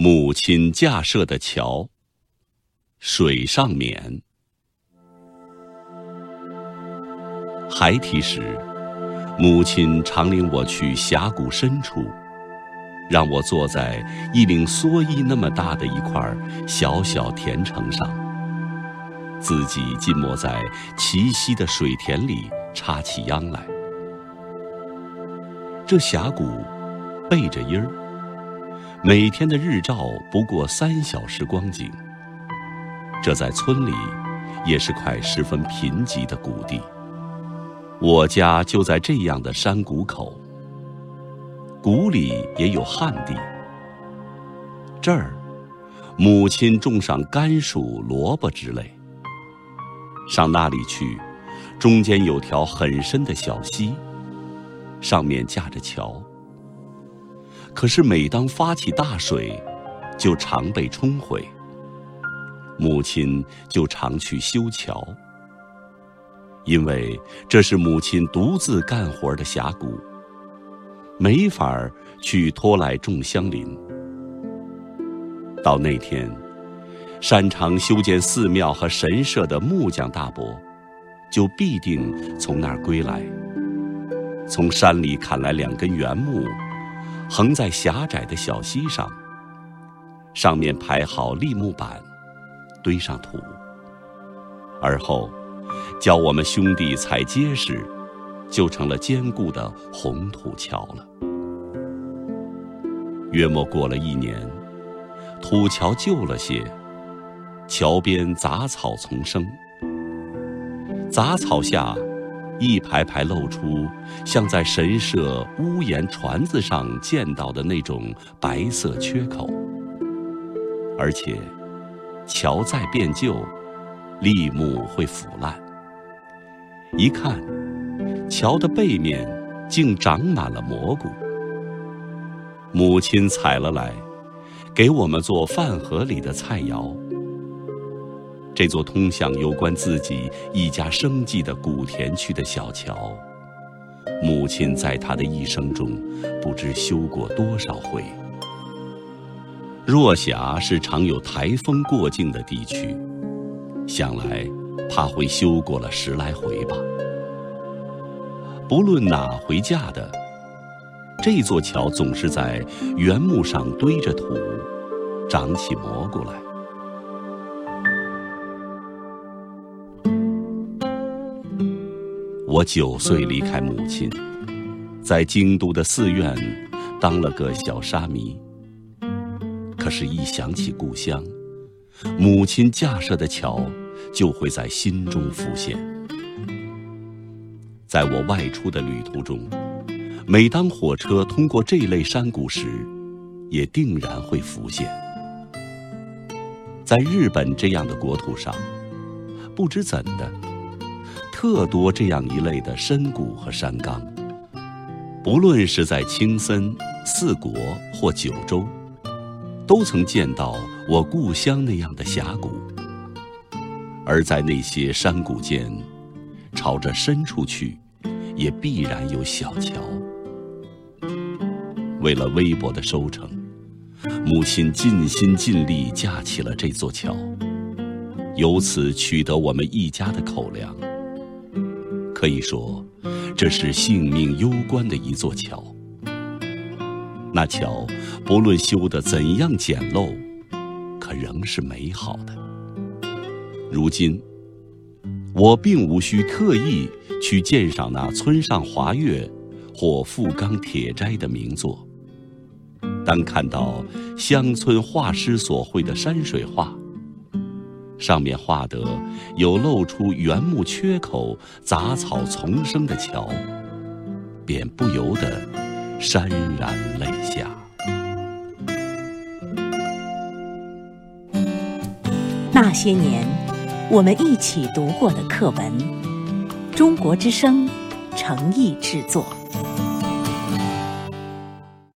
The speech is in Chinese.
母亲架设的桥，水上眠。孩提时，母亲常领我去峡谷深处，让我坐在一领蓑衣那么大的一块小小田城上，自己浸没在齐溪的水田里插起秧来。这峡谷背着音儿，每天的日照不过三小时光景。这在村里也是块十分贫瘠的谷地。我家就在这样的山谷口，谷里也有旱地。这儿，母亲种上甘薯、萝卜之类。上那里去，中间有条很深的小溪，上面架着桥。可是每当发起大水，就常被冲毁。母亲就常去修桥。因为这是母亲独自干活的峡谷，没法去拖来众乡邻。到那天，擅长修建寺庙和神社的木匠大伯，就必定从那儿归来，从山里砍来两根原木，横在狭窄的小溪上，上面排好立木板，堆上土，而后。教我们兄弟踩结实，就成了坚固的红土桥了。约莫过了一年，土桥旧了些，桥边杂草丛生，杂草下一排排露出像在神社屋檐船子上见到的那种白色缺口，而且桥再变旧。立木会腐烂，一看，桥的背面竟长满了蘑菇。母亲采了来，给我们做饭盒里的菜肴。这座通向有关自己一家生计的古田区的小桥，母亲在她的一生中不知修过多少回。若霞是常有台风过境的地区。想来，怕会修过了十来回吧。不论哪回架的，这座桥总是在原木上堆着土，长起蘑菇来。我九岁离开母亲，在京都的寺院当了个小沙弥。可是，一想起故乡，母亲架设的桥，就会在心中浮现。在我外出的旅途中，每当火车通过这类山谷时，也定然会浮现。在日本这样的国土上，不知怎的，特多这样一类的深谷和山冈。不论是在青森、四国或九州。都曾见到我故乡那样的峡谷，而在那些山谷间，朝着深处去，也必然有小桥。为了微薄的收成，母亲尽心尽力架起了这座桥，由此取得我们一家的口粮。可以说，这是性命攸关的一座桥。那桥，不论修得怎样简陋，可仍是美好的。如今，我并无需特意去鉴赏那村上华月或富冈铁斋的名作，当看到乡村画师所绘的山水画，上面画得有露出原木缺口、杂草丛生的桥，便不由得。潸然泪下。那些年，我们一起读过的课文，《中国之声》诚意制作。